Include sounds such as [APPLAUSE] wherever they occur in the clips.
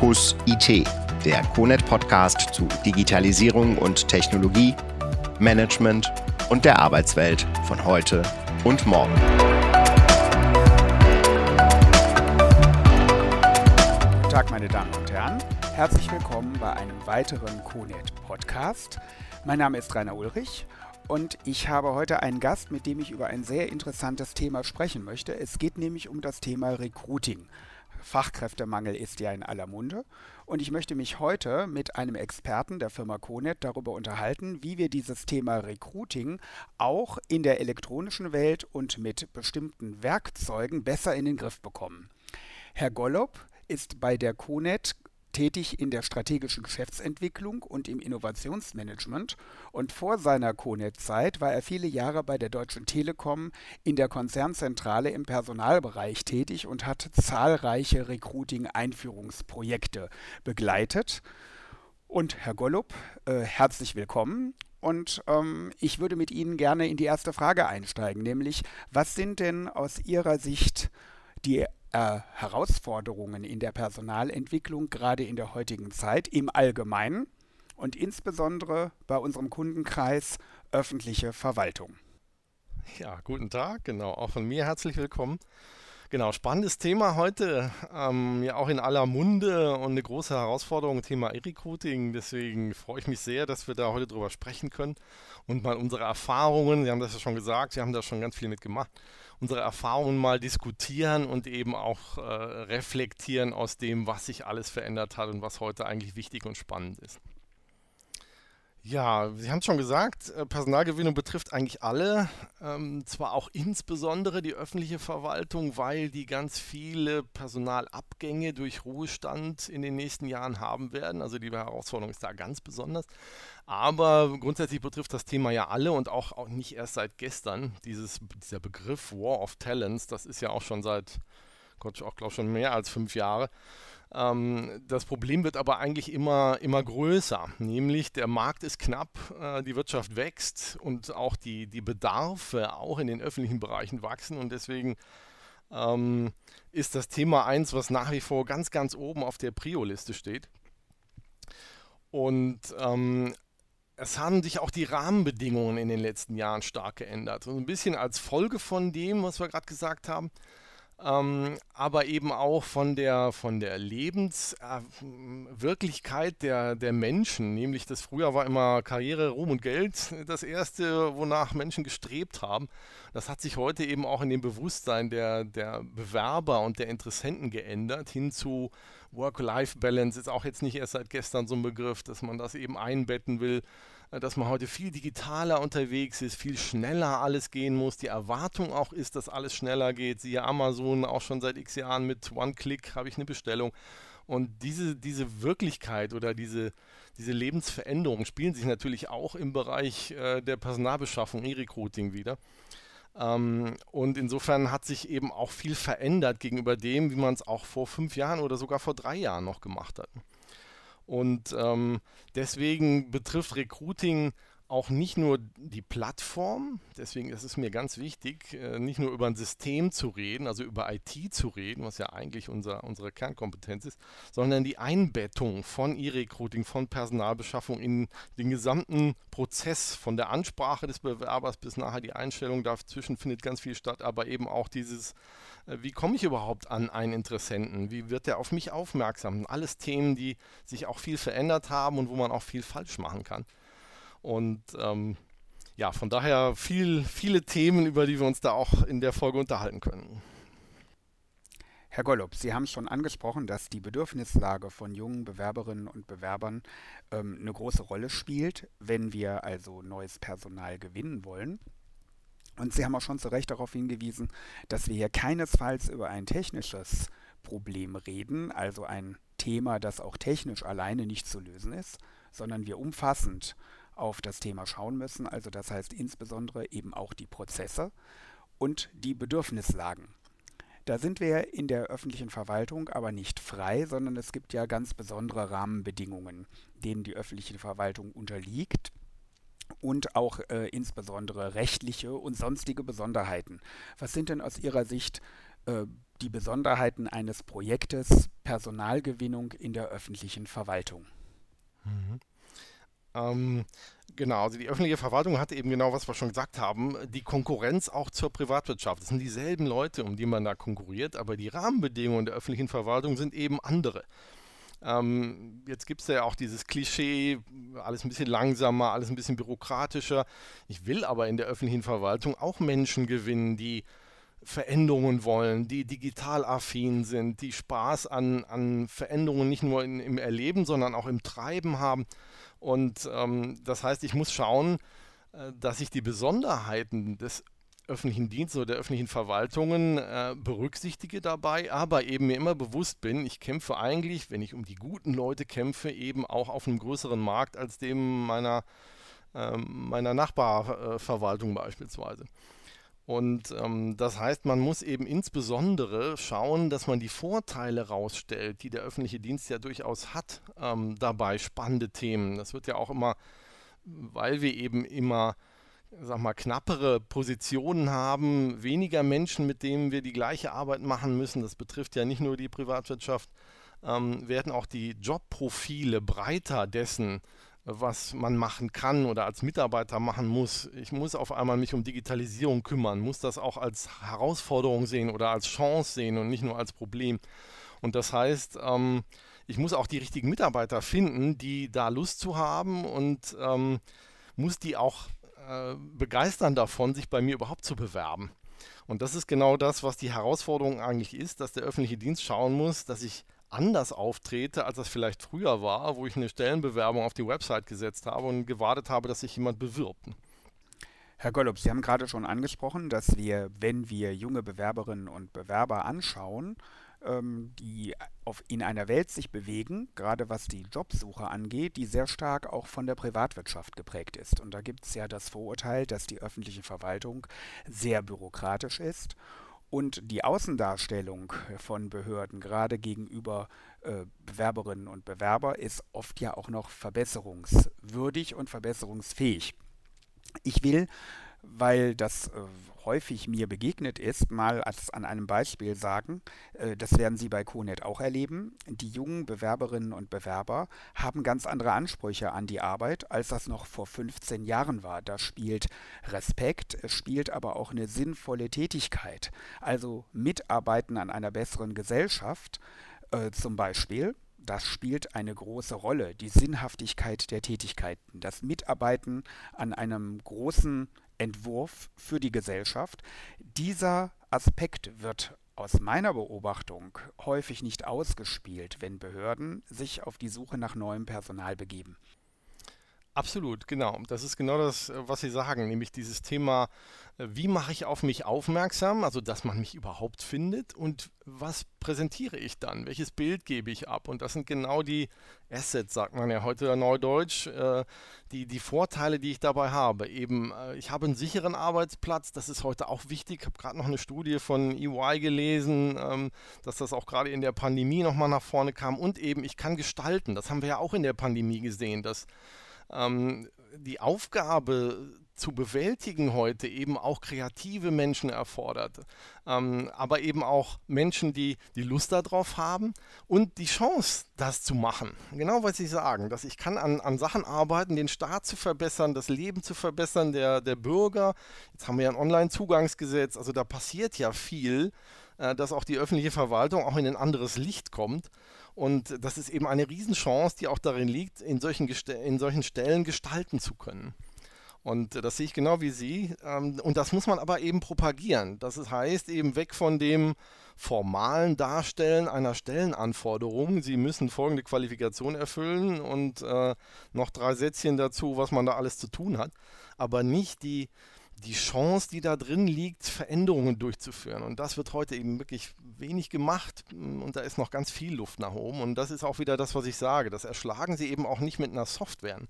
Fokus IT, der CONET Podcast zu Digitalisierung und Technologie, Management und der Arbeitswelt von heute und morgen. Guten Tag, meine Damen und Herren. Herzlich willkommen bei einem weiteren CONET Podcast. Mein Name ist Rainer Ulrich und ich habe heute einen Gast, mit dem ich über ein sehr interessantes Thema sprechen möchte. Es geht nämlich um das Thema Recruiting. Fachkräftemangel ist ja in aller Munde. Und ich möchte mich heute mit einem Experten der Firma Conet darüber unterhalten, wie wir dieses Thema Recruiting auch in der elektronischen Welt und mit bestimmten Werkzeugen besser in den Griff bekommen. Herr Gollob ist bei der Conet tätig in der strategischen Geschäftsentwicklung und im Innovationsmanagement und vor seiner Conet-Zeit war er viele Jahre bei der Deutschen Telekom in der Konzernzentrale im Personalbereich tätig und hat zahlreiche Recruiting-Einführungsprojekte begleitet. Und Herr Gollup, äh, herzlich willkommen. Und ähm, ich würde mit Ihnen gerne in die erste Frage einsteigen, nämlich was sind denn aus Ihrer Sicht die äh, Herausforderungen in der Personalentwicklung, gerade in der heutigen Zeit, im Allgemeinen und insbesondere bei unserem Kundenkreis öffentliche Verwaltung. Ja, guten Tag, genau, auch von mir herzlich willkommen. Genau, spannendes Thema heute, ähm, ja auch in aller Munde und eine große Herausforderung, Thema E-Recruiting. Deswegen freue ich mich sehr, dass wir da heute drüber sprechen können und mal unsere Erfahrungen, Sie haben das ja schon gesagt, Sie haben da schon ganz viel mitgemacht, unsere Erfahrungen mal diskutieren und eben auch äh, reflektieren aus dem, was sich alles verändert hat und was heute eigentlich wichtig und spannend ist. Ja, Sie haben es schon gesagt, äh, Personalgewinnung betrifft eigentlich alle, ähm, zwar auch insbesondere die öffentliche Verwaltung, weil die ganz viele Personalabgänge durch Ruhestand in den nächsten Jahren haben werden. Also die Herausforderung ist da ganz besonders. Aber grundsätzlich betrifft das Thema ja alle und auch, auch nicht erst seit gestern. Dieses, dieser Begriff War of Talents, das ist ja auch schon seit, Gott, auch glaube schon mehr als fünf Jahre. Ähm, das Problem wird aber eigentlich immer, immer größer, nämlich der Markt ist knapp, äh, die Wirtschaft wächst und auch die, die Bedarfe auch in den öffentlichen Bereichen wachsen und deswegen ähm, ist das Thema eins, was nach wie vor ganz, ganz oben auf der Prio-Liste steht. Und ähm, es haben sich auch die Rahmenbedingungen in den letzten Jahren stark geändert. Und ein bisschen als Folge von dem, was wir gerade gesagt haben, ähm, aber eben auch von der, von der Lebenswirklichkeit der, der Menschen. Nämlich, das früher war immer Karriere, Ruhm und Geld das Erste, wonach Menschen gestrebt haben. Das hat sich heute eben auch in dem Bewusstsein der, der Bewerber und der Interessenten geändert, hin zu Work-Life-Balance ist auch jetzt nicht erst seit gestern so ein Begriff, dass man das eben einbetten will dass man heute viel digitaler unterwegs ist, viel schneller alles gehen muss. Die Erwartung auch ist, dass alles schneller geht. Siehe Amazon auch schon seit x Jahren mit One-Click habe ich eine Bestellung. Und diese, diese Wirklichkeit oder diese, diese Lebensveränderungen spielen sich natürlich auch im Bereich äh, der Personalbeschaffung, E-Recruiting wieder. Ähm, und insofern hat sich eben auch viel verändert gegenüber dem, wie man es auch vor fünf Jahren oder sogar vor drei Jahren noch gemacht hat. Und ähm, deswegen betrifft Recruiting auch nicht nur die Plattform, deswegen ist es mir ganz wichtig, äh, nicht nur über ein System zu reden, also über IT zu reden, was ja eigentlich unser, unsere Kernkompetenz ist, sondern die Einbettung von E-Recruiting, von Personalbeschaffung in den gesamten Prozess, von der Ansprache des Bewerbers bis nachher die Einstellung, dazwischen findet ganz viel statt, aber eben auch dieses, äh, wie komme ich überhaupt an einen Interessenten, wie wird er auf mich aufmerksam, alles Themen, die sich auch viel verändert haben und wo man auch viel falsch machen kann. Und ähm, ja, von daher viel, viele Themen, über die wir uns da auch in der Folge unterhalten können. Herr Gollob, Sie haben schon angesprochen, dass die Bedürfnislage von jungen Bewerberinnen und Bewerbern ähm, eine große Rolle spielt, wenn wir also neues Personal gewinnen wollen. Und Sie haben auch schon zu Recht darauf hingewiesen, dass wir hier keinesfalls über ein technisches Problem reden, also ein Thema, das auch technisch alleine nicht zu lösen ist, sondern wir umfassend auf das Thema schauen müssen. Also das heißt insbesondere eben auch die Prozesse und die Bedürfnislagen. Da sind wir in der öffentlichen Verwaltung aber nicht frei, sondern es gibt ja ganz besondere Rahmenbedingungen, denen die öffentliche Verwaltung unterliegt und auch äh, insbesondere rechtliche und sonstige Besonderheiten. Was sind denn aus Ihrer Sicht äh, die Besonderheiten eines Projektes Personalgewinnung in der öffentlichen Verwaltung. Mhm. Ähm, genau, also die öffentliche Verwaltung hat eben genau, was wir schon gesagt haben, die Konkurrenz auch zur Privatwirtschaft. Es sind dieselben Leute, um die man da konkurriert, aber die Rahmenbedingungen der öffentlichen Verwaltung sind eben andere. Ähm, jetzt gibt es ja auch dieses Klischee, alles ein bisschen langsamer, alles ein bisschen bürokratischer. Ich will aber in der öffentlichen Verwaltung auch Menschen gewinnen, die Veränderungen wollen, die digital affin sind, die Spaß an, an Veränderungen nicht nur in, im Erleben, sondern auch im Treiben haben. Und ähm, das heißt, ich muss schauen, äh, dass ich die Besonderheiten des öffentlichen Dienstes oder der öffentlichen Verwaltungen äh, berücksichtige dabei, aber eben mir immer bewusst bin, ich kämpfe eigentlich, wenn ich um die guten Leute kämpfe, eben auch auf einem größeren Markt als dem meiner, äh, meiner Nachbarverwaltung beispielsweise. Und ähm, das heißt, man muss eben insbesondere schauen, dass man die Vorteile rausstellt, die der öffentliche Dienst ja durchaus hat, ähm, dabei spannende Themen. Das wird ja auch immer, weil wir eben immer, sag mal, knappere Positionen haben, weniger Menschen, mit denen wir die gleiche Arbeit machen müssen. Das betrifft ja nicht nur die Privatwirtschaft, ähm, werden auch die Jobprofile breiter dessen, was man machen kann oder als Mitarbeiter machen muss. Ich muss auf einmal mich um Digitalisierung kümmern, muss das auch als Herausforderung sehen oder als Chance sehen und nicht nur als Problem. Und das heißt, ähm, ich muss auch die richtigen Mitarbeiter finden, die da Lust zu haben und ähm, muss die auch äh, begeistern davon, sich bei mir überhaupt zu bewerben. Und das ist genau das, was die Herausforderung eigentlich ist, dass der öffentliche Dienst schauen muss, dass ich anders auftrete, als das vielleicht früher war, wo ich eine Stellenbewerbung auf die Website gesetzt habe und gewartet habe, dass sich jemand bewirbt. Herr Gollup, Sie haben gerade schon angesprochen, dass wir, wenn wir junge Bewerberinnen und Bewerber anschauen, ähm, die auf, in einer Welt sich bewegen, gerade was die Jobsuche angeht, die sehr stark auch von der Privatwirtschaft geprägt ist. Und da gibt es ja das Vorurteil, dass die öffentliche Verwaltung sehr bürokratisch ist und die Außendarstellung von Behörden, gerade gegenüber äh, Bewerberinnen und Bewerber, ist oft ja auch noch verbesserungswürdig und verbesserungsfähig. Ich will weil das äh, häufig mir begegnet ist, mal als an einem Beispiel sagen, äh, das werden Sie bei CONET auch erleben. Die jungen Bewerberinnen und Bewerber haben ganz andere Ansprüche an die Arbeit, als das noch vor 15 Jahren war. Da spielt Respekt, es spielt aber auch eine sinnvolle Tätigkeit. Also mitarbeiten an einer besseren Gesellschaft äh, zum Beispiel das spielt eine große Rolle, die Sinnhaftigkeit der Tätigkeiten, das Mitarbeiten an einem großen Entwurf für die Gesellschaft. Dieser Aspekt wird aus meiner Beobachtung häufig nicht ausgespielt, wenn Behörden sich auf die Suche nach neuem Personal begeben. Absolut, genau. Das ist genau das, äh, was Sie sagen, nämlich dieses Thema, äh, wie mache ich auf mich aufmerksam, also dass man mich überhaupt findet und was präsentiere ich dann, welches Bild gebe ich ab und das sind genau die Assets, sagt man ja heute Neudeutsch, äh, die, die Vorteile, die ich dabei habe. Eben, ich habe einen sicheren Arbeitsplatz, das ist heute auch wichtig. Ich habe gerade noch eine Studie von EY gelesen, ähm, dass das auch gerade in der Pandemie nochmal nach vorne kam und eben, ich kann gestalten, das haben wir ja auch in der Pandemie gesehen, dass ähm, die Aufgabe zu bewältigen heute eben auch kreative Menschen erfordert, ähm, aber eben auch Menschen, die die Lust darauf haben und die Chance, das zu machen. Genau was Sie sagen, dass ich kann an, an Sachen arbeiten, den Staat zu verbessern, das Leben zu verbessern der, der Bürger. Jetzt haben wir ja ein Online-Zugangsgesetz, also da passiert ja viel, dass auch die öffentliche Verwaltung auch in ein anderes Licht kommt. Und das ist eben eine Riesenchance, die auch darin liegt, in solchen, in solchen Stellen gestalten zu können. Und das sehe ich genau wie Sie. Ähm, und das muss man aber eben propagieren. Das heißt eben weg von dem formalen Darstellen einer Stellenanforderung. Sie müssen folgende Qualifikation erfüllen und äh, noch drei Sätzchen dazu, was man da alles zu tun hat. Aber nicht die die Chance, die da drin liegt, Veränderungen durchzuführen. Und das wird heute eben wirklich wenig gemacht und da ist noch ganz viel Luft nach oben. Und das ist auch wieder das, was ich sage. Das erschlagen sie eben auch nicht mit einer Software.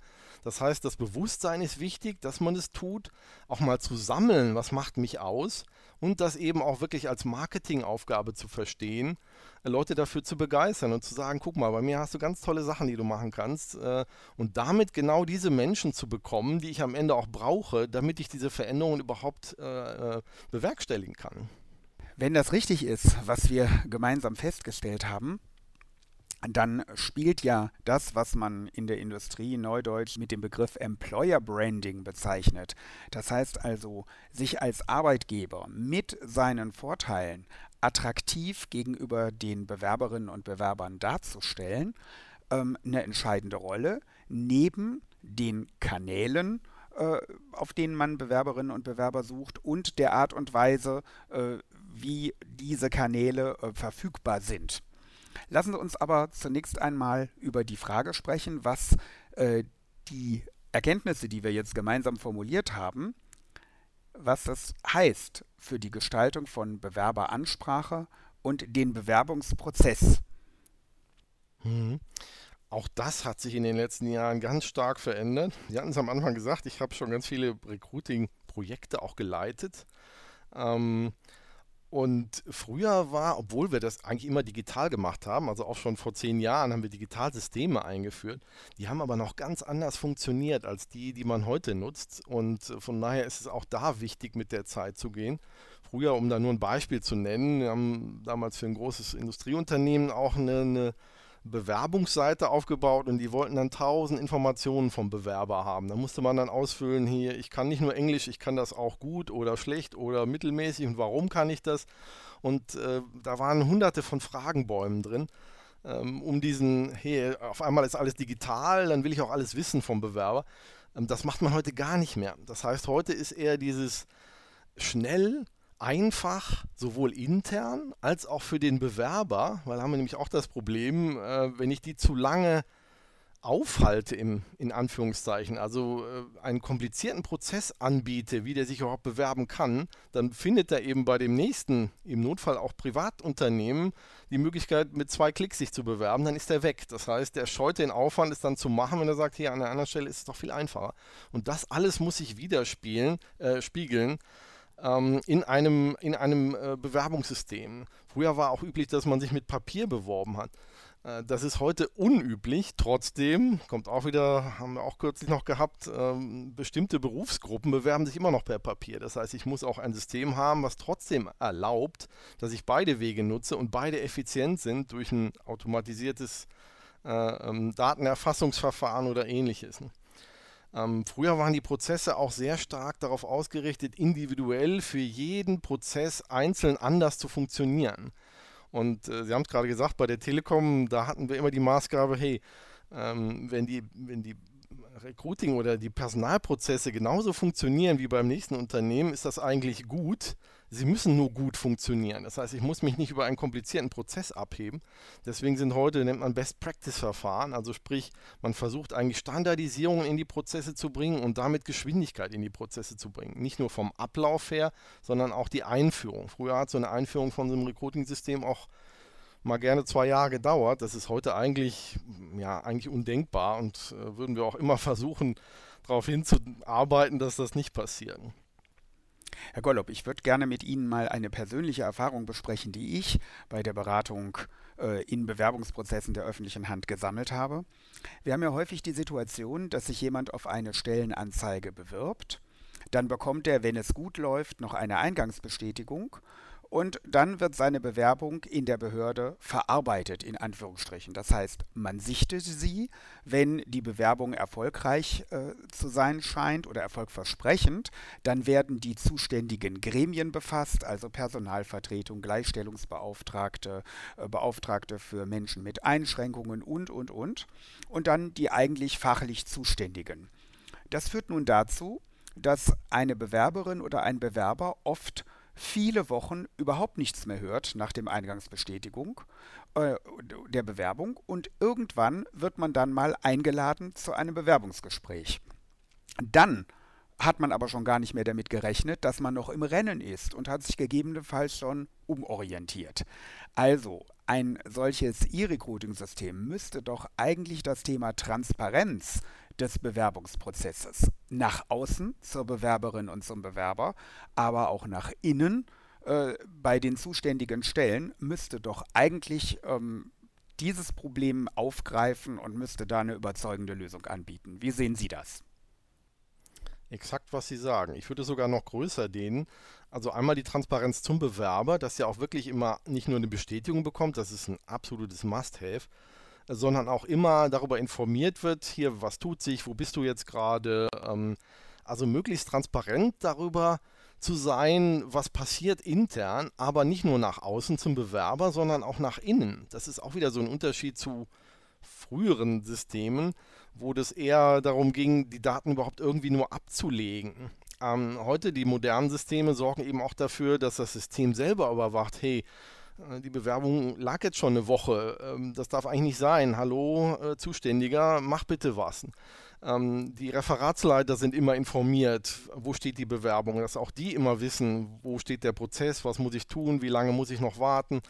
Das heißt, das Bewusstsein ist wichtig, dass man es tut, auch mal zu sammeln, was macht mich aus und das eben auch wirklich als Marketingaufgabe zu verstehen, Leute dafür zu begeistern und zu sagen, guck mal, bei mir hast du ganz tolle Sachen, die du machen kannst äh, und damit genau diese Menschen zu bekommen, die ich am Ende auch brauche, damit ich diese Veränderungen überhaupt äh, äh bewerkstelligen kann. Wenn das richtig ist, was wir gemeinsam festgestellt haben, dann spielt ja das, was man in der Industrie neudeutsch mit dem Begriff Employer Branding bezeichnet. Das heißt also, sich als Arbeitgeber mit seinen Vorteilen attraktiv gegenüber den Bewerberinnen und Bewerbern darzustellen, ähm, eine entscheidende Rolle, neben den Kanälen, auf denen man Bewerberinnen und Bewerber sucht und der Art und Weise, äh, wie diese Kanäle äh, verfügbar sind. Lassen Sie uns aber zunächst einmal über die Frage sprechen, was äh, die Erkenntnisse, die wir jetzt gemeinsam formuliert haben, was das heißt für die Gestaltung von Bewerberansprache und den Bewerbungsprozess. Auch das hat sich in den letzten Jahren ganz stark verändert. Sie hatten es am Anfang gesagt, ich habe schon ganz viele Recruiting-Projekte auch geleitet. Ähm, und früher war, obwohl wir das eigentlich immer digital gemacht haben, also auch schon vor zehn Jahren haben wir Digitalsysteme eingeführt, die haben aber noch ganz anders funktioniert als die, die man heute nutzt. Und von daher ist es auch da wichtig, mit der Zeit zu gehen. Früher, um da nur ein Beispiel zu nennen, wir haben damals für ein großes Industrieunternehmen auch eine, eine Bewerbungsseite aufgebaut und die wollten dann tausend Informationen vom Bewerber haben. Da musste man dann ausfüllen, hier, ich kann nicht nur Englisch, ich kann das auch gut oder schlecht oder mittelmäßig und warum kann ich das? Und äh, da waren hunderte von Fragenbäumen drin, ähm, um diesen, hey, auf einmal ist alles digital, dann will ich auch alles wissen vom Bewerber. Ähm, das macht man heute gar nicht mehr. Das heißt, heute ist eher dieses schnell, einfach, sowohl intern als auch für den Bewerber, weil haben wir nämlich auch das Problem, äh, wenn ich die zu lange aufhalte, im, in Anführungszeichen, also äh, einen komplizierten Prozess anbiete, wie der sich überhaupt bewerben kann, dann findet er eben bei dem nächsten, im Notfall auch Privatunternehmen, die Möglichkeit, mit zwei Klicks sich zu bewerben, dann ist er weg. Das heißt, der scheut den Aufwand, es dann zu machen, wenn er sagt, hier an der anderen Stelle ist es doch viel einfacher. Und das alles muss sich widerspiegeln, äh, spiegeln ähm, in einem, in einem äh, Bewerbungssystem. Früher war auch üblich, dass man sich mit Papier beworben hat. Äh, das ist heute unüblich. Trotzdem kommt auch wieder, haben wir auch kürzlich noch gehabt, ähm, bestimmte Berufsgruppen bewerben sich immer noch per Papier. Das heißt, ich muss auch ein System haben, was trotzdem erlaubt, dass ich beide Wege nutze und beide effizient sind durch ein automatisiertes äh, ähm, Datenerfassungsverfahren oder ähnliches. Ne? Ähm, früher waren die Prozesse auch sehr stark darauf ausgerichtet, individuell für jeden Prozess einzeln anders zu funktionieren. Und äh, Sie haben es gerade gesagt, bei der Telekom, da hatten wir immer die Maßgabe, hey, ähm, wenn, die, wenn die Recruiting oder die Personalprozesse genauso funktionieren wie beim nächsten Unternehmen, ist das eigentlich gut. Sie müssen nur gut funktionieren. Das heißt, ich muss mich nicht über einen komplizierten Prozess abheben. Deswegen sind heute, nennt man Best-Practice-Verfahren, also sprich, man versucht eigentlich Standardisierung in die Prozesse zu bringen und damit Geschwindigkeit in die Prozesse zu bringen. Nicht nur vom Ablauf her, sondern auch die Einführung. Früher hat so eine Einführung von so einem Recruiting-System auch mal gerne zwei Jahre gedauert. Das ist heute eigentlich, ja, eigentlich undenkbar und äh, würden wir auch immer [LAUGHS] versuchen, darauf hinzuarbeiten, dass das nicht passiert. Herr Gollob, ich würde gerne mit Ihnen mal eine persönliche Erfahrung besprechen, die ich bei der Beratung äh, in Bewerbungsprozessen der öffentlichen Hand gesammelt habe. Wir haben ja häufig die Situation, dass sich jemand auf eine Stellenanzeige bewirbt. Dann bekommt er, wenn es gut läuft, noch eine Eingangsbestätigung und dann wird seine Bewerbung in der Behörde verarbeitet, in Anführungsstrichen. Das heißt, man sichtet sie, wenn die Bewerbung erfolgreich äh, zu sein scheint oder erfolgversprechend, dann werden die zuständigen Gremien befasst, also Personalvertretung, Gleichstellungsbeauftragte, äh, Beauftragte für Menschen mit Einschränkungen und, und, und. Und dann die eigentlich fachlich Zuständigen. Das führt nun dazu, dass eine Bewerberin oder ein Bewerber oft viele Wochen überhaupt nichts mehr hört nach dem Eingangsbestätigung äh, der Bewerbung und irgendwann wird man dann mal eingeladen zu einem Bewerbungsgespräch. Dann hat man aber schon gar nicht mehr damit gerechnet, dass man noch im Rennen ist und hat sich gegebenenfalls schon umorientiert. Also ein solches E-Recruiting-System müsste doch eigentlich das Thema Transparenz des Bewerbungsprozesses nach außen zur Bewerberin und zum Bewerber, aber auch nach innen äh, bei den zuständigen Stellen müsste doch eigentlich ähm, dieses Problem aufgreifen und müsste da eine überzeugende Lösung anbieten. Wie sehen Sie das? Exakt, was Sie sagen. Ich würde sogar noch größer dehnen. Also einmal die Transparenz zum Bewerber, dass er auch wirklich immer nicht nur eine Bestätigung bekommt, das ist ein absolutes Must-Have, sondern auch immer darüber informiert wird, hier, was tut sich, wo bist du jetzt gerade. Ähm, also möglichst transparent darüber zu sein, was passiert intern, aber nicht nur nach außen zum Bewerber, sondern auch nach innen. Das ist auch wieder so ein Unterschied zu früheren Systemen, wo das eher darum ging, die Daten überhaupt irgendwie nur abzulegen. Ähm, heute die modernen Systeme sorgen eben auch dafür, dass das System selber überwacht, hey, die Bewerbung lag jetzt schon eine Woche, ähm, das darf eigentlich nicht sein. Hallo, äh, Zuständiger, mach bitte was. Ähm, die Referatsleiter sind immer informiert, wo steht die Bewerbung, dass auch die immer wissen, wo steht der Prozess, was muss ich tun, wie lange muss ich noch warten.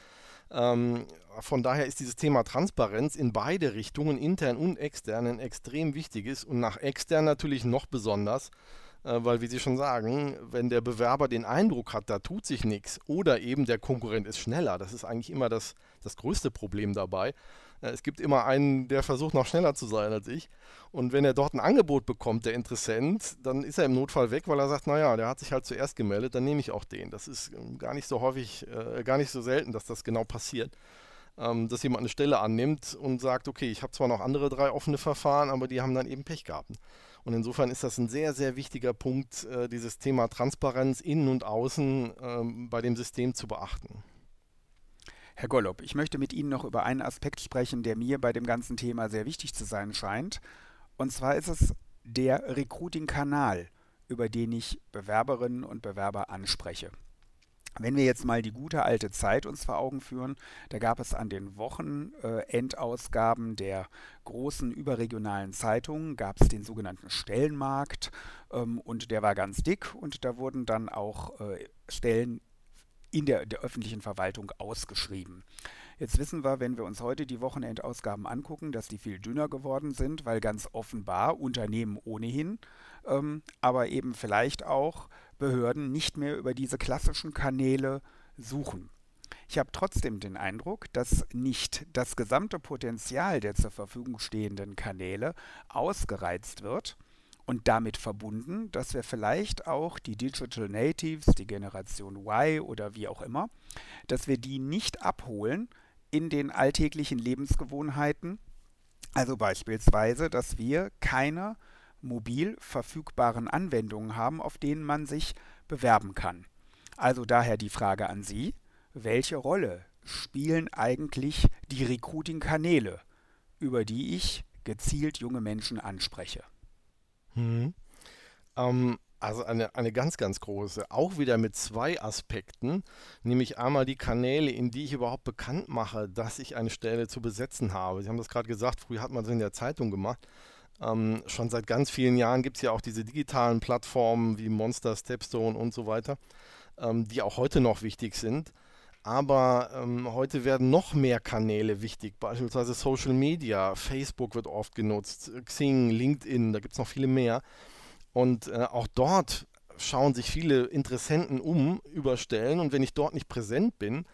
Ähm, von daher ist dieses Thema Transparenz in beide Richtungen, intern und extern, ein extrem wichtiges und nach extern natürlich noch besonders, äh, weil, wie Sie schon sagen, wenn der Bewerber den Eindruck hat, da tut sich nichts oder eben der Konkurrent ist schneller, das ist eigentlich immer das, das größte Problem dabei. Äh, es gibt immer einen, der versucht, noch schneller zu sein als ich. Und wenn er dort ein Angebot bekommt, der Interessent, dann ist er im Notfall weg, weil er sagt, naja, der hat sich halt zuerst gemeldet, dann nehme ich auch den. Das ist ähm, gar nicht so häufig, äh, gar nicht so selten, dass das genau passiert ähm, dass jemand eine Stelle annimmt und sagt, okay, ich habe zwar noch andere drei offene Verfahren, aber die haben dann eben Pech gehabt. Und insofern ist das ein sehr, sehr wichtiger Punkt, äh, dieses Thema Transparenz innen und außen äh, bei dem System zu beachten. Herr Gollob, ich möchte mit Ihnen noch über einen Aspekt sprechen, der mir bei dem ganzen Thema sehr wichtig zu sein scheint. Und zwar ist es der Recruiting-Kanal, über den ich Bewerberinnen und Bewerber anspreche. Wenn wir jetzt mal die gute alte Zeit uns vor Augen führen, da gab es an den Wochenendausgaben äh, der großen überregionalen Zeitungen, gab es den sogenannten Stellenmarkt ähm, und der war ganz dick und da wurden dann auch äh, Stellen in der, der öffentlichen Verwaltung ausgeschrieben. Jetzt wissen wir, wenn wir uns heute die Wochenendausgaben angucken, dass die viel dünner geworden sind, weil ganz offenbar Unternehmen ohnehin, ähm, aber eben vielleicht auch Behörden nicht mehr über diese klassischen Kanäle suchen. Ich habe trotzdem den Eindruck, dass nicht das gesamte Potenzial der zur Verfügung stehenden Kanäle ausgereizt wird und damit verbunden, dass wir vielleicht auch die Digital Natives, die Generation Y oder wie auch immer, dass wir die nicht abholen in den alltäglichen Lebensgewohnheiten. Also beispielsweise, dass wir keine mobil verfügbaren Anwendungen haben, auf denen man sich bewerben kann. Also daher die Frage an Sie, welche Rolle spielen eigentlich die Recruiting-Kanäle, über die ich gezielt junge Menschen anspreche? Hm. Ähm, also eine, eine ganz, ganz große. Auch wieder mit zwei Aspekten, nämlich einmal die Kanäle, in die ich überhaupt bekannt mache, dass ich eine Stelle zu besetzen habe. Sie haben das gerade gesagt, früher hat man es in der Zeitung gemacht. Ähm, schon seit ganz vielen Jahren gibt es ja auch diese digitalen Plattformen wie Monster, Stepstone und so weiter, ähm, die auch heute noch wichtig sind. Aber ähm, heute werden noch mehr Kanäle wichtig, beispielsweise Social Media. Facebook wird oft genutzt, Xing, LinkedIn, da gibt es noch viele mehr. Und äh, auch dort schauen sich viele Interessenten um über Stellen. Und wenn ich dort nicht präsent bin,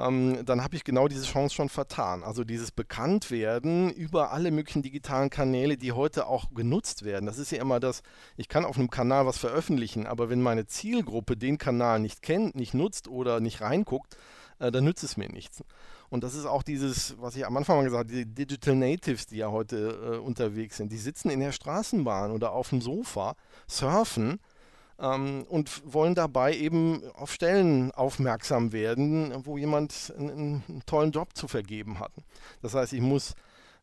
ähm, dann habe ich genau diese Chance schon vertan. Also dieses Bekanntwerden über alle möglichen digitalen Kanäle, die heute auch genutzt werden. Das ist ja immer das, ich kann auf einem Kanal was veröffentlichen, aber wenn meine Zielgruppe den Kanal nicht kennt, nicht nutzt oder nicht reinguckt, äh, dann nützt es mir nichts. Und das ist auch dieses, was ich am Anfang mal gesagt habe, die Digital Natives, die ja heute äh, unterwegs sind. Die sitzen in der Straßenbahn oder auf dem Sofa, surfen ähm, und wollen dabei eben auf Stellen aufmerksam werden, wo jemand einen, einen tollen Job zu vergeben hat. Das heißt, ich muss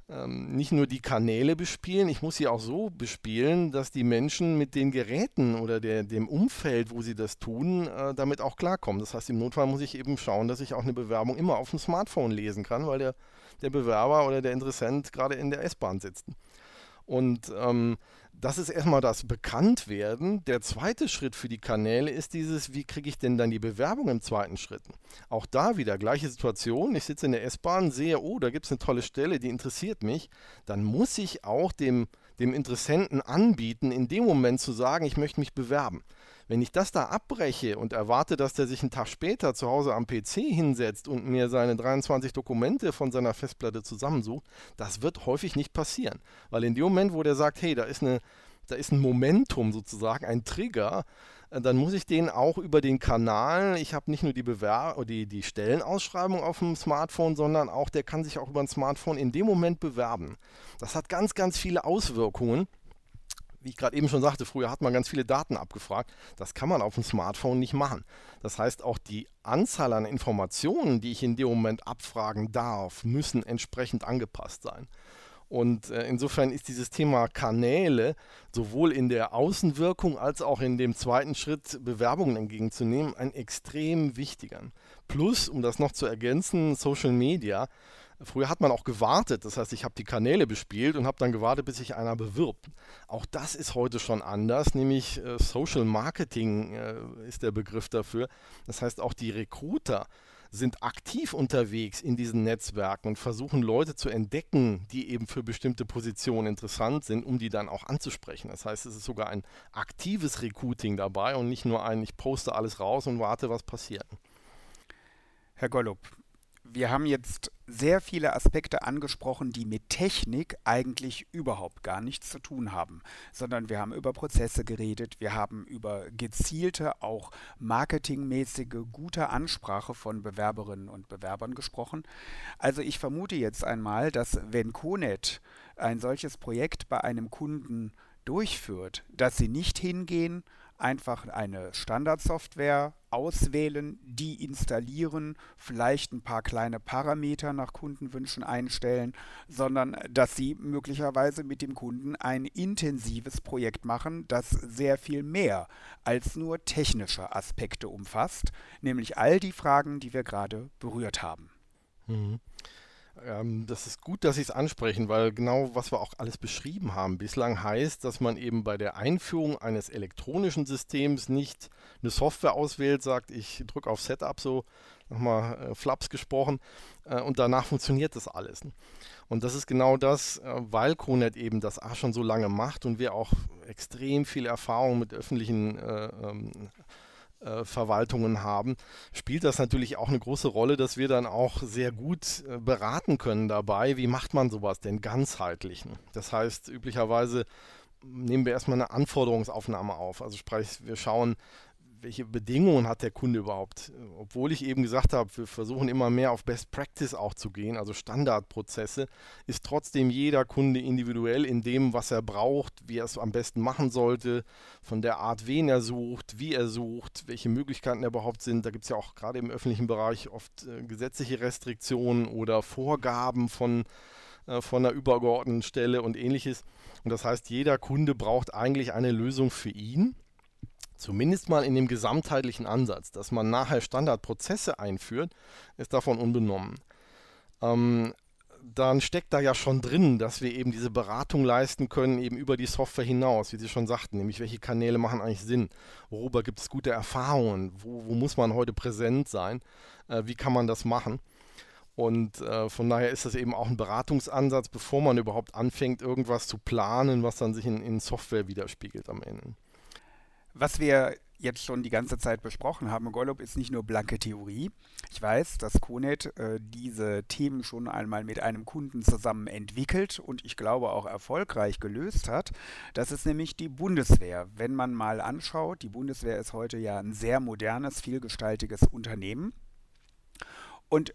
ähm, nicht nur die Kanäle bespielen, ich muss sie auch so bespielen, dass die Menschen mit den Geräten oder der, dem Umfeld, wo sie das tun, äh, damit auch klarkommen. Das heißt, im Notfall muss ich eben schauen, dass ich auch eine Bewerbung immer auf dem Smartphone lesen kann, weil der, der Bewerber oder der Interessent gerade in der S-Bahn sitzt. Und ähm, das ist erstmal das Bekanntwerden. Der zweite Schritt für die Kanäle ist dieses, wie kriege ich denn dann die Bewerbung im zweiten Schritt? Auch da wieder gleiche Situation. Ich sitze in der S-Bahn, sehe, oh, da gibt es eine tolle Stelle, die interessiert mich. Dann muss ich auch dem, dem Interessenten anbieten, in dem Moment zu sagen, ich möchte mich bewerben. Wenn ich das da abbreche und erwarte, dass der sich einen Tag später zu Hause am PC hinsetzt und mir seine 23 Dokumente von seiner Festplatte zusammensucht, das wird häufig nicht passieren. Weil in dem Moment, wo der sagt, hey, da ist, eine, da ist ein Momentum sozusagen, ein Trigger, äh, dann muss ich den auch über den Kanal, ich habe nicht nur die, Bewer die, die Stellenausschreibung auf dem Smartphone, sondern auch, der kann sich auch über ein Smartphone in dem Moment bewerben. Das hat ganz, ganz viele Auswirkungen wie ich gerade eben schon sagte, früher hat man ganz viele Daten abgefragt. Das kann man auf dem Smartphone nicht machen. Das heißt, auch die Anzahl an Informationen, die ich in dem Moment abfragen darf, müssen entsprechend angepasst sein. Und äh, insofern ist dieses Thema Kanäle sowohl in der Außenwirkung als auch in dem zweiten Schritt Bewerbungen entgegenzunehmen ein extrem wichtiger. Plus, um das noch zu ergänzen, Social Media Früher hat man auch gewartet, das heißt, ich habe die Kanäle bespielt und habe dann gewartet, bis sich einer bewirbt. Auch das ist heute schon anders, nämlich äh, Social Marketing äh, ist der Begriff dafür. Das heißt, auch die Recruiter sind aktiv unterwegs in diesen Netzwerken und versuchen Leute zu entdecken, die eben für bestimmte Positionen interessant sind, um die dann auch anzusprechen. Das heißt, es ist sogar ein aktives Recruiting dabei und nicht nur ein, ich poste alles raus und warte, was passiert. Herr Gollup, wir haben jetzt sehr viele Aspekte angesprochen, die mit Technik eigentlich überhaupt gar nichts zu tun haben, sondern wir haben über Prozesse geredet, wir haben über gezielte, auch marketingmäßige, gute Ansprache von Bewerberinnen und Bewerbern gesprochen. Also ich vermute jetzt einmal, dass wenn Conet ein solches Projekt bei einem Kunden durchführt, dass sie nicht hingehen einfach eine Standardsoftware auswählen, die installieren, vielleicht ein paar kleine Parameter nach Kundenwünschen einstellen, sondern dass sie möglicherweise mit dem Kunden ein intensives Projekt machen, das sehr viel mehr als nur technische Aspekte umfasst, nämlich all die Fragen, die wir gerade berührt haben. Mhm. Ähm, das ist gut, dass Sie es ansprechen, weil genau was wir auch alles beschrieben haben bislang heißt, dass man eben bei der Einführung eines elektronischen Systems nicht eine Software auswählt, sagt, ich drücke auf Setup, so nochmal äh, Flaps gesprochen, äh, und danach funktioniert das alles. Und das ist genau das, äh, weil Conet eben das auch schon so lange macht und wir auch extrem viel Erfahrung mit öffentlichen äh, ähm, äh, Verwaltungen haben, spielt das natürlich auch eine große Rolle, dass wir dann auch sehr gut äh, beraten können dabei, wie macht man sowas denn ganzheitlich. Das heißt, üblicherweise nehmen wir erstmal eine Anforderungsaufnahme auf. Also sprich, wir schauen, welche Bedingungen hat der Kunde überhaupt? Obwohl ich eben gesagt habe, wir versuchen immer mehr auf Best Practice auch zu gehen, also Standardprozesse, ist trotzdem jeder Kunde individuell in dem, was er braucht, wie er es am besten machen sollte, von der Art, wen er sucht, wie er sucht, welche Möglichkeiten er überhaupt sind. Da gibt es ja auch gerade im öffentlichen Bereich oft äh, gesetzliche Restriktionen oder Vorgaben von, äh, von einer übergeordneten Stelle und ähnliches. Und das heißt, jeder Kunde braucht eigentlich eine Lösung für ihn Zumindest mal in dem gesamtheitlichen Ansatz, dass man nachher Standardprozesse einführt, ist davon unbenommen. Ähm, dann steckt da ja schon drin, dass wir eben diese Beratung leisten können, eben über die Software hinaus, wie Sie schon sagten, nämlich welche Kanäle machen eigentlich Sinn, worüber gibt es gute Erfahrungen, wo, wo, muss man heute präsent sein, äh, wie kann man das machen. Und äh, von daher ist das eben auch ein Beratungsansatz, bevor man überhaupt anfängt, irgendwas zu planen, was dann sich in, in Software widerspiegelt am Ende. Was wir jetzt schon die ganze Zeit besprochen haben, Golub ist nicht nur blanke Theorie. Ich weiß, dass Conet äh, diese Themen schon einmal mit einem Kunden zusammen entwickelt und ich glaube auch erfolgreich gelöst hat. Das ist nämlich die Bundeswehr. Wenn man mal anschaut, die Bundeswehr ist heute ja ein sehr modernes, vielgestaltiges Unternehmen und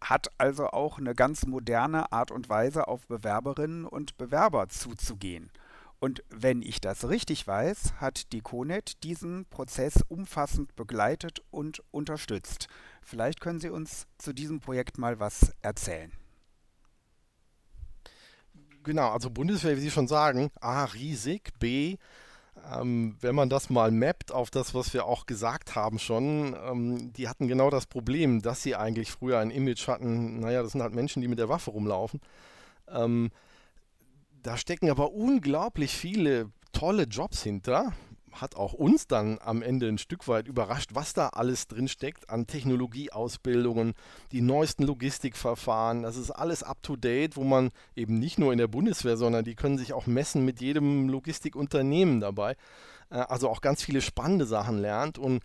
hat also auch eine ganz moderne Art und Weise, auf Bewerberinnen und Bewerber zuzugehen. Und wenn ich das richtig weiß, hat die CONET diesen Prozess umfassend begleitet und unterstützt. Vielleicht können Sie uns zu diesem Projekt mal was erzählen. Genau, also Bundeswehr, wie Sie schon sagen, A, riesig, B, ähm, wenn man das mal mappt auf das, was wir auch gesagt haben schon, ähm, die hatten genau das Problem, dass sie eigentlich früher ein Image hatten, naja, das sind halt Menschen, die mit der Waffe rumlaufen. Ähm, da stecken aber unglaublich viele tolle Jobs hinter. Hat auch uns dann am Ende ein Stück weit überrascht, was da alles drin steckt an Technologieausbildungen, die neuesten Logistikverfahren. Das ist alles up to date, wo man eben nicht nur in der Bundeswehr, sondern die können sich auch messen mit jedem Logistikunternehmen dabei. Äh, also auch ganz viele spannende Sachen lernt und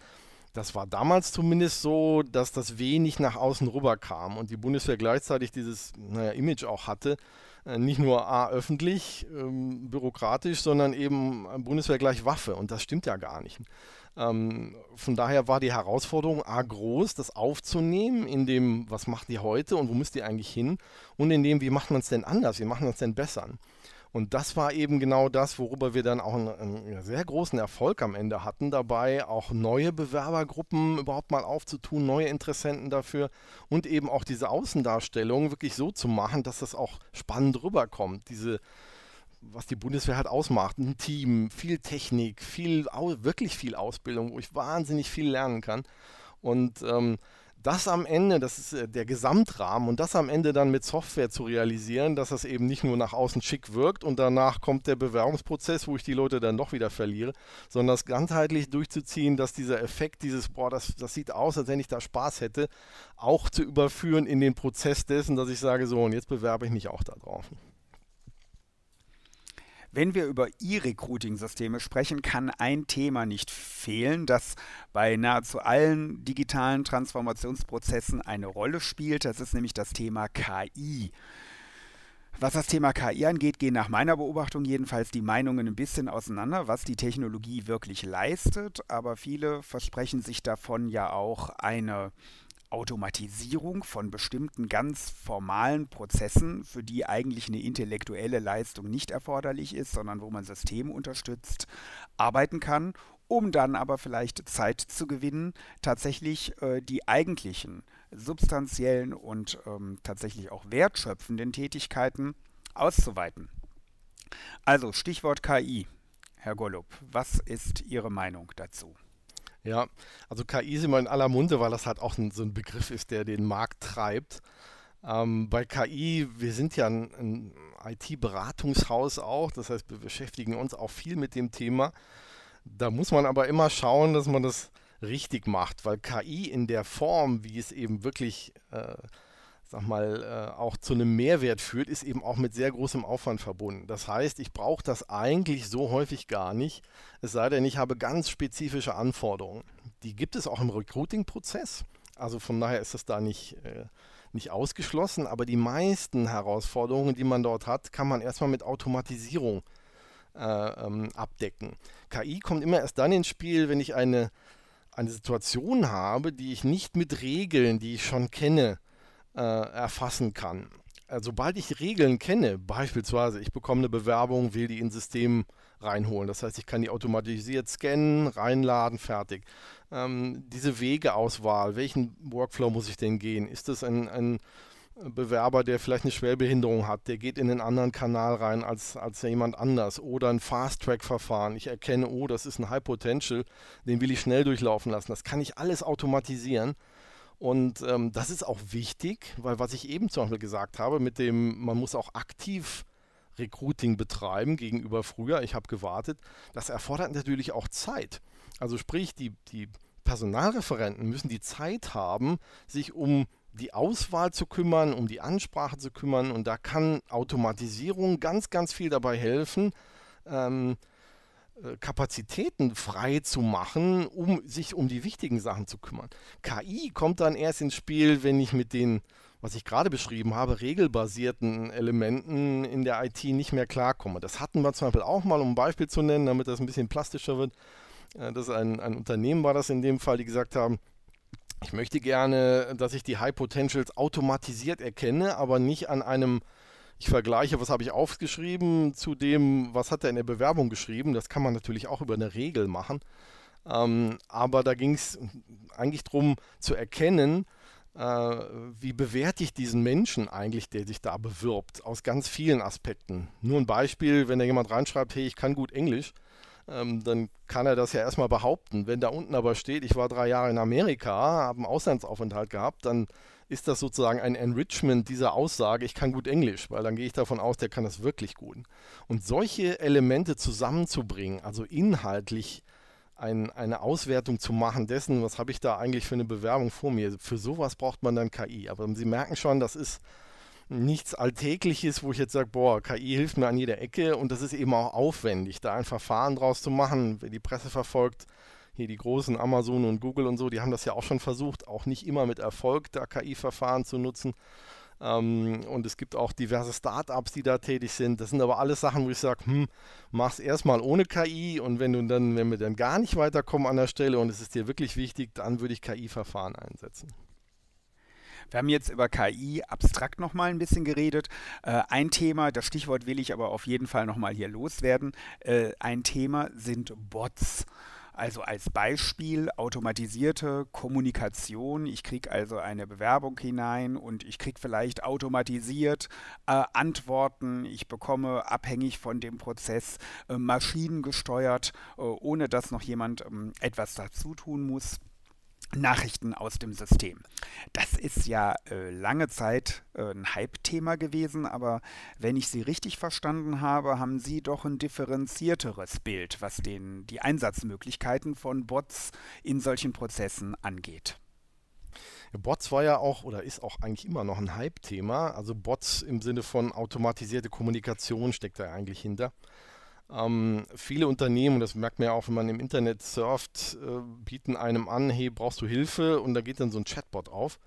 das war damals zumindest so, dass das wenig nach außen rüber kam und die Bundeswehr gleichzeitig dieses naja, Image auch hatte, nicht nur A, öffentlich, ähm, bürokratisch, sondern eben Bundeswehr gleich Waffe. Und das stimmt ja gar nicht. Ähm, von daher war die Herausforderung A groß, das aufzunehmen, in dem, was macht die heute und wo müsst ihr eigentlich hin? Und in dem, wie macht man es denn anders, wie machen wir es denn besser? Und das war eben genau das, worüber wir dann auch einen, einen, sehr großen Erfolg am Ende hatten, dabei auch neue Bewerbergruppen überhaupt mal aufzutun, neue Interessenten dafür und eben auch diese Außendarstellung wirklich so zu machen, dass das auch spannend rüberkommt. Diese was die Bundeswehr halt ausmacht. Ein Team, viel Technik, viel, wirklich viel Ausbildung, wo ich wahnsinnig viel lernen kann. Und ähm, das am Ende, das ist äh, der Gesamtrahmen und das am Ende dann mit Software zu realisieren, dass das eben nicht nur nach außen schick wirkt und danach kommt der Bewerbungsprozess, wo ich die Leute dann doch wieder verliere, sondern das ganzheitlich durchzuziehen, dass dieser Effekt, dieses, boah, das, das sieht aus, als wenn ich da Spaß hätte, auch zu überführen in den Prozess dessen, dass ich sage, so, und jetzt bewerbe ich mich auch darauf. Wenn wir über E-Recruiting-Systeme sprechen, kann ein Thema nicht fehlen, das bei nahezu allen digitalen Transformationsprozessen eine Rolle spielt. Das ist nämlich das Thema KI. Was das Thema KI angeht, gehen nach meiner Beobachtung jedenfalls die Meinungen ein bisschen auseinander, was die Technologie wirklich leistet. Aber viele versprechen sich davon ja auch eine Automatisierung von bestimmten ganz formalen Prozessen, für die eigentlich eine intellektuelle Leistung nicht erforderlich ist, sondern wo man System unterstützt, arbeiten kann, um dann aber vielleicht Zeit zu gewinnen, tatsächlich äh, die eigentlichen substanziellen und ähm, tatsächlich auch wertschöpfenden Tätigkeiten auszuweiten. Also Stichwort KI. Herr Golub, was ist Ihre Meinung dazu? Ja, also KI ist immer in aller Munde, weil das halt auch ein, so ein Begriff ist, der den Markt treibt. Ähm, bei KI, wir sind ja ein, ein IT-Beratungshaus auch, das heißt, wir beschäftigen uns auch viel mit dem Thema. Da muss man aber immer schauen, dass man das richtig macht, weil KI in der Form, wie es eben wirklich äh, sag mal, äh, auch zu einem Mehrwert führt, ist eben auch mit sehr großem Aufwand verbunden. Das heißt, ich brauche das eigentlich so häufig gar nicht, es sei denn, ich habe ganz spezifische Anforderungen. Die gibt es auch im Recruiting-Prozess. Also von daher ist das da nicht, äh, nicht ausgeschlossen, aber die meisten Herausforderungen, die man dort hat, kann man erstmal mit Automatisierung äh, ähm, abdecken. KI kommt immer erst dann ins Spiel, wenn ich eine, eine Situation habe, die ich nicht mit Regeln, die ich schon kenne, äh, erfassen kann. Also, sobald ich Regeln kenne, beispielsweise ich bekomme eine Bewerbung, will die ins System reinholen. Das heißt, ich kann die automatisiert scannen, reinladen, fertig. Ähm, diese Wegeauswahl, welchen Workflow muss ich denn gehen? Ist das ein, ein Bewerber, der vielleicht eine Schwerbehinderung hat, der geht in einen anderen Kanal rein als, als jemand anders oder ein Fast-Track-Verfahren. Ich erkenne, oh, das ist ein High Potential, den will ich schnell durchlaufen lassen. Das kann ich alles automatisieren und ähm, das ist auch wichtig, weil was ich eben zum Beispiel gesagt habe, mit dem, man muss auch aktiv Recruiting betreiben gegenüber früher, ich habe gewartet, das erfordert natürlich auch Zeit. Also sprich, die, die Personalreferenten müssen die Zeit haben, sich um die Auswahl zu kümmern, um die Ansprache zu kümmern und da kann Automatisierung ganz, ganz viel dabei helfen. Ähm, äh, Kapazitäten frei zu machen, um sich um die wichtigen Sachen zu kümmern. KI kommt dann erst ins Spiel, wenn ich mit den, was ich gerade beschrieben habe, regelbasierten Elementen in der IT nicht mehr klarkomme. Das hatten wir zum Beispiel auch mal, um ein Beispiel zu nennen, damit das ein bisschen plastischer wird. Äh, das ist ein, ein Unternehmen war das in dem Fall, die gesagt haben, ich möchte gerne, dass ich die High Potentials automatisiert erkenne, aber nicht an einem ich vergleiche, was habe ich aufgeschrieben zu dem, was hat er in der Bewerbung geschrieben. Das kann man natürlich auch über eine Regel machen. Ähm, aber da ging es eigentlich darum zu erkennen, äh, wie bewerte ich diesen Menschen eigentlich, der sich da bewirbt, aus ganz vielen Aspekten. Nur ein Beispiel, wenn da jemand reinschreibt, hey, ich kann gut Englisch, ähm, dann kann er das ja erstmal behaupten. Wenn da unten aber steht, ich war drei Jahre in Amerika, habe einen Auslandsaufenthalt gehabt, dann ist das sozusagen ein Enrichment dieser Aussage, ich kann gut Englisch, weil dann gehe ich davon aus, der kann das wirklich gut. Und solche Elemente zusammenzubringen, also inhaltlich ein, eine Auswertung zu machen dessen, was habe ich da eigentlich für eine Bewerbung vor mir, für sowas braucht man dann KI. Aber Sie merken schon, das ist nichts Alltägliches, wo ich jetzt sage, boah, KI hilft mir an jeder Ecke und das ist eben auch aufwendig, da ein Verfahren draus zu machen. Wer die Presse verfolgt, hier die großen Amazon und Google und so, die haben das ja auch schon versucht, auch nicht immer mit Erfolg, da KI-Verfahren zu nutzen. Ähm, und es gibt auch diverse Startups, die da tätig sind. Das sind aber alles Sachen, wo ich sage, hm, mach's erstmal ohne KI und wenn du dann, wenn wir dann gar nicht weiterkommen an der Stelle und es ist dir wirklich wichtig, dann würde ich KI-Verfahren einsetzen. Wir haben jetzt über KI abstrakt nochmal ein bisschen geredet. Äh, ein Thema, das Stichwort will ich aber auf jeden Fall nochmal hier loswerden. Äh, ein Thema sind Bots. Also als Beispiel automatisierte Kommunikation. Ich kriege also eine Bewerbung hinein und ich kriege vielleicht automatisiert äh, Antworten. Ich bekomme abhängig von dem Prozess äh, maschinengesteuert, äh, ohne dass noch jemand ähm, etwas dazu tun muss. Nachrichten aus dem System. Das ist ja äh, lange Zeit äh, ein Hype-Thema gewesen, aber wenn ich Sie richtig verstanden habe, haben Sie doch ein differenzierteres Bild, was den, die Einsatzmöglichkeiten von Bots in solchen Prozessen angeht. Bots war ja auch oder ist auch eigentlich immer noch ein Hype-Thema. Also Bots im Sinne von automatisierte Kommunikation steckt da eigentlich hinter. Ähm, viele Unternehmen, das merkt man ja auch, wenn man im Internet surft, äh, bieten einem an, hey, brauchst du Hilfe? Und da geht dann so ein Chatbot auf.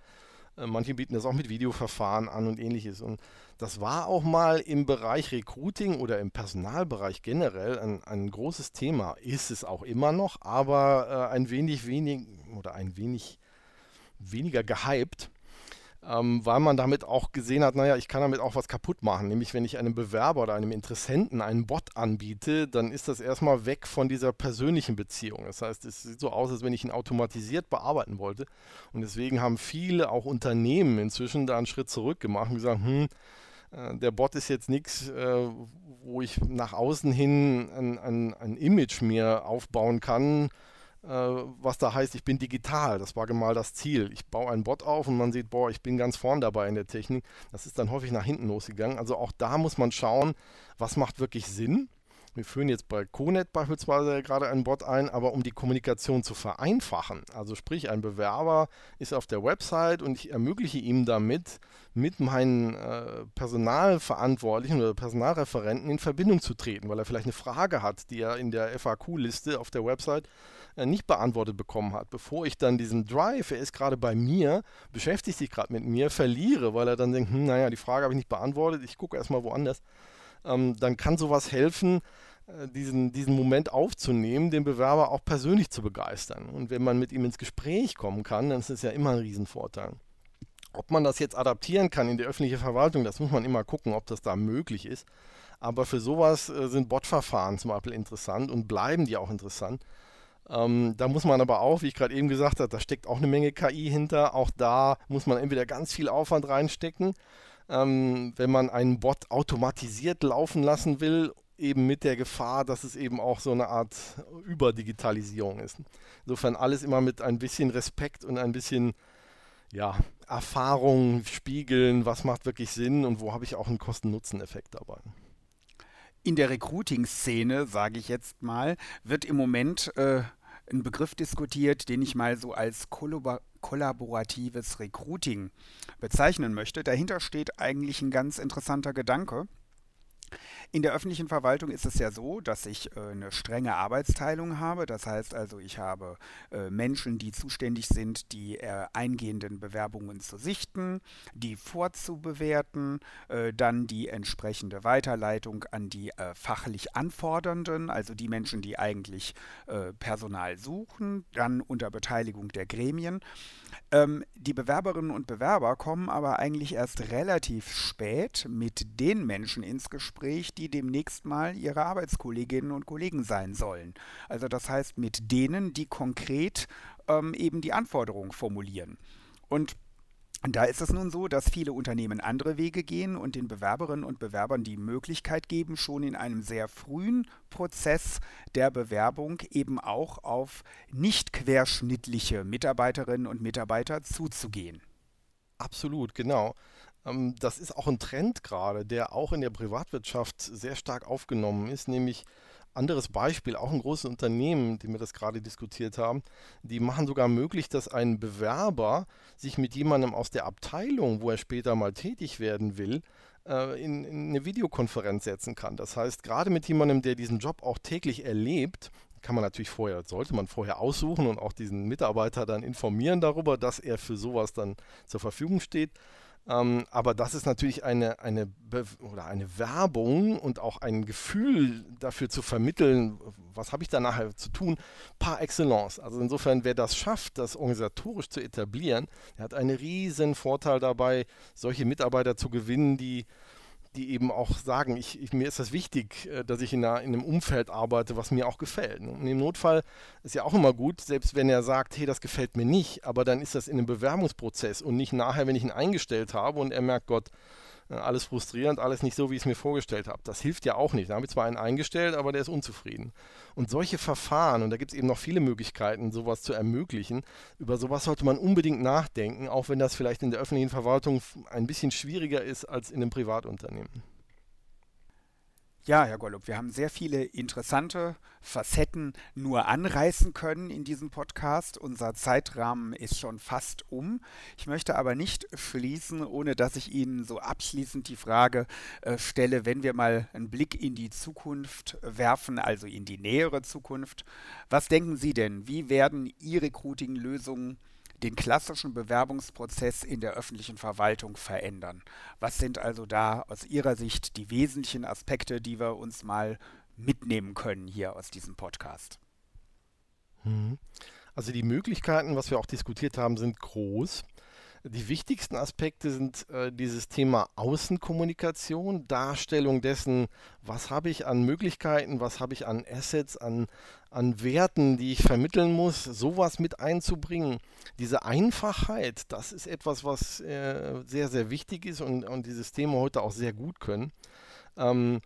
Äh, manche bieten das auch mit Videoverfahren an und ähnliches. Und das war auch mal im Bereich Recruiting oder im Personalbereich generell ein, ein großes Thema. Ist es auch immer noch, aber äh, ein wenig wenig oder ein wenig weniger gehypt ähm, weil man damit auch gesehen hat, naja, ich kann damit auch was kaputt machen. Nämlich, wenn ich einem Bewerber oder einem Interessenten einen Bot anbiete, dann ist das erstmal weg von dieser persönlichen Beziehung. Das heißt, es sieht so aus, als wenn ich ihn automatisiert bearbeiten wollte. Und deswegen haben viele, auch Unternehmen inzwischen, da einen Schritt zurück gemacht und gesagt, hm, äh, der Bot ist jetzt nichts, äh, wo ich nach außen hin ein, ein, ein Image mir aufbauen kann, was da heißt, ich bin digital. Das war mal das Ziel. Ich baue einen Bot auf und man sieht, boah, ich bin ganz vorn dabei in der Technik. Das ist dann häufig nach hinten losgegangen. Also auch da muss man schauen, was macht wirklich Sinn wir führen jetzt bei Conet beispielsweise gerade einen Bot ein, aber um die Kommunikation zu vereinfachen, also sprich ein Bewerber ist auf der Website und ich ermögliche ihm damit, mit meinen äh, Personalverantwortlichen oder Personalreferenten in Verbindung zu treten, weil er vielleicht eine Frage hat, die er in der FAQ-Liste auf der Website äh, nicht beantwortet bekommen hat, bevor ich dann diesen Drive, er ist gerade bei mir, beschäftigt sich gerade mit mir, verliere, weil er dann denkt, hm, naja, die Frage habe ich nicht beantwortet, ich gucke erstmal woanders ähm, dann kann sowas helfen, äh, diesen, diesen Moment aufzunehmen, den Bewerber auch persönlich zu begeistern. Und wenn man mit ihm ins Gespräch kommen kann, dann ist das ja immer ein Riesenvorteil. Ob man das jetzt adaptieren kann in die öffentliche Verwaltung, das muss man immer gucken, ob das da möglich ist. Aber für sowas äh, sind Bot-Verfahren zum Beispiel interessant und bleiben die auch interessant. Ähm, da muss man aber auch, wie ich gerade eben gesagt habe, da steckt auch eine Menge KI hinter. Auch da muss man entweder ganz viel Aufwand reinstecken ähm, wenn man einen Bot automatisiert laufen lassen will, eben mit der Gefahr, dass es eben auch so eine Art Überdigitalisierung ist. Insofern alles immer mit ein bisschen Respekt und ein bisschen ja, Erfahrung spiegeln, was macht wirklich Sinn und wo habe ich auch einen Kosten-Nutzen-Effekt dabei. In der Recruiting-Szene, sage ich jetzt mal, wird im Moment äh, ein Begriff diskutiert, den ich mal so als Kollabor kollaboratives Recruiting bezeichnen möchte. Dahinter steht eigentlich ein ganz interessanter Gedanke. In der öffentlichen Verwaltung ist es ja so, dass ich äh, eine strenge Arbeitsteilung habe. Das heißt also, ich habe äh, Menschen, die zuständig sind, die äh, eingehenden Bewerbungen zu sichten, die vorzubewerten, äh, dann die entsprechende Weiterleitung an die äh, fachlich Anfordernden, also die Menschen, die eigentlich äh, Personal suchen, dann unter Beteiligung der Gremien. Ähm, die Bewerberinnen und Bewerber kommen aber eigentlich erst relativ spät mit den Menschen ins Gespräch, die demnächst mal ihre Arbeitskolleginnen und Kollegen sein sollen. Also das heißt mit denen, die konkret ähm, eben die Anforderungen formulieren. Und da ist es nun so, dass viele Unternehmen andere Wege gehen und den Bewerberinnen und Bewerbern die Möglichkeit geben, schon in einem sehr frühen Prozess der Bewerbung eben auch auf nicht querschnittliche Mitarbeiterinnen und Mitarbeiter zuzugehen. Absolut, genau. Ähm, das ist auch ein Trend gerade, der auch in der Privatwirtschaft sehr stark aufgenommen ist, nämlich anderes Beispiel, auch ein großes Unternehmen, die wir das gerade diskutiert haben, die machen sogar möglich, dass ein Bewerber sich mit jemandem aus der Abteilung, wo er später mal tätig werden will, äh, in eine Videokonferenz setzen kann. Das heißt, gerade mit jemandem, der diesen Job auch täglich erlebt, kann man natürlich vorher, sollte man vorher aussuchen und auch diesen Mitarbeiter dann informieren darüber, dass er für sowas dann zur Verfügung steht. Ähm, aber das ist natürlich eine, eine, oder eine Werbung und auch ein Gefühl dafür zu vermitteln, was habe ich da nachher zu tun, par excellence. Also insofern, wer das schafft, das organisatorisch zu etablieren, der hat einen riesen Vorteil dabei, solche Mitarbeiter zu gewinnen, die die eben auch sagen, ich, ich, mir ist das wichtig, äh, dass ich in, einer, in, einem Umfeld arbeite, was mir auch gefällt. Und im Notfall ist ja auch immer gut, selbst wenn er sagt, hey, das gefällt mir nicht, aber dann ist das in einem Bewerbungsprozess und nicht nachher, wenn ich ihn eingestellt habe und er merkt, Gott, alles frustrierend, alles nicht so, wie ich es mir vorgestellt habe. Das hilft ja auch nicht. Da habe ich zwar einen eingestellt, aber der ist unzufrieden. Und solche Verfahren, und da gibt es eben noch viele Möglichkeiten, sowas zu ermöglichen, über sowas sollte man unbedingt nachdenken, auch wenn das vielleicht in der öffentlichen Verwaltung ein bisschen schwieriger ist als in einem Privatunternehmen. Ja, Herr Gollup, wir haben sehr viele interessante Facetten nur anreißen können in diesem Podcast. Unser Zeitrahmen ist schon fast um. Ich möchte aber nicht schließen, ohne dass ich Ihnen so abschließend die Frage äh, stelle, wenn wir mal einen Blick in die Zukunft werfen, also in die nähere Zukunft. Was denken Sie denn? Wie werden E-Recruiting-Lösungen den klassischen Bewerbungsprozess in der öffentlichen Verwaltung verändern. Was sind also da aus Ihrer Sicht die wesentlichen Aspekte, die wir uns mal mitnehmen können hier aus diesem Podcast? Mhm. Also die Möglichkeiten, was wir auch diskutiert haben, sind groß. Die wichtigsten Aspekte sind äh, dieses Thema Außenkommunikation, Darstellung dessen, was habe ich an Möglichkeiten, was habe ich an Assets, an, an Werten, die ich vermitteln muss, sowas mit einzubringen. Diese Einfachheit, das ist etwas, was äh, sehr, sehr wichtig ist und, und die Systeme heute auch sehr gut können. Ähm,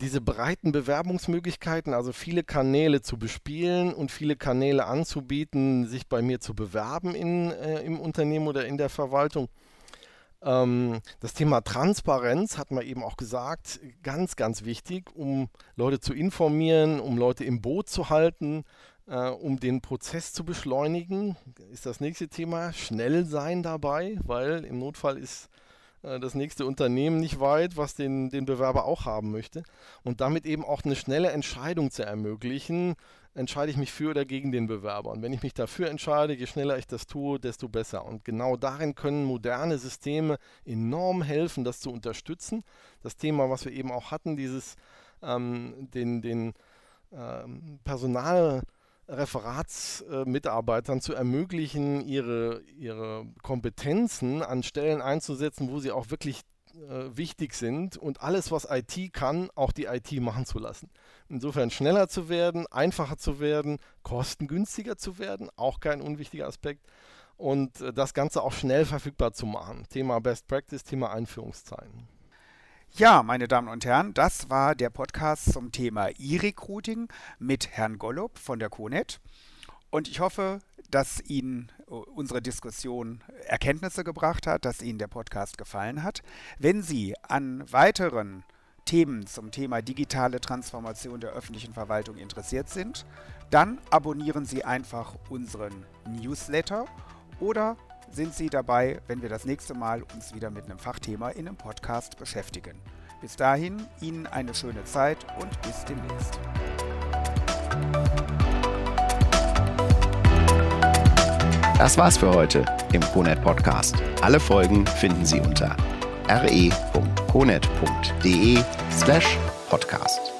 diese breiten Bewerbungsmöglichkeiten, also viele Kanäle zu bespielen und viele Kanäle anzubieten, sich bei mir zu bewerben in, äh, im Unternehmen oder in der Verwaltung. Ähm, das Thema Transparenz hat man eben auch gesagt, ganz, ganz wichtig, um Leute zu informieren, um Leute im Boot zu halten, äh, um den Prozess zu beschleunigen. Ist das nächste Thema. Schnell sein dabei, weil im Notfall ist das nächste Unternehmen nicht weit, was den, den Bewerber auch haben möchte. Und damit eben auch eine schnelle Entscheidung zu ermöglichen, entscheide ich mich für oder gegen den Bewerber. Und wenn ich mich dafür entscheide, je schneller ich das tue, desto besser. Und genau darin können moderne Systeme enorm helfen, das zu unterstützen. Das Thema, was wir eben auch hatten, dieses ähm, den, den ähm, Personal Referatsmitarbeitern zu ermöglichen, ihre, ihre Kompetenzen an Stellen einzusetzen, wo sie auch wirklich äh, wichtig sind und alles, was IT kann, auch die IT machen zu lassen. Insofern schneller zu werden, einfacher zu werden, kostengünstiger zu werden, auch kein unwichtiger Aspekt. Und äh, das Ganze auch schnell verfügbar zu machen. Thema Best Practice, Thema Einführungszeiten. Ja, meine Damen und Herren, das war der Podcast zum Thema E-Recruiting mit Herrn Gollob von der CONET. Und ich hoffe, dass Ihnen äh, unsere Diskussion Erkenntnisse gebracht hat, dass Ihnen der Podcast gefallen hat. Wenn Sie an weiteren Themen zum Thema digitale Transformation der öffentlichen Verwaltung interessiert sind, dann abonnieren Sie einfach unseren Newsletter oder sind Sie dabei, wenn wir das nächste Mal uns wieder mit einem Fachthema in einem Podcast beschäftigen. Bis dahin, Ihnen eine schöne Zeit und bis demnächst. Das war's für heute im CONET Podcast. Alle Folgen finden Sie unter re.conet.de slash podcast.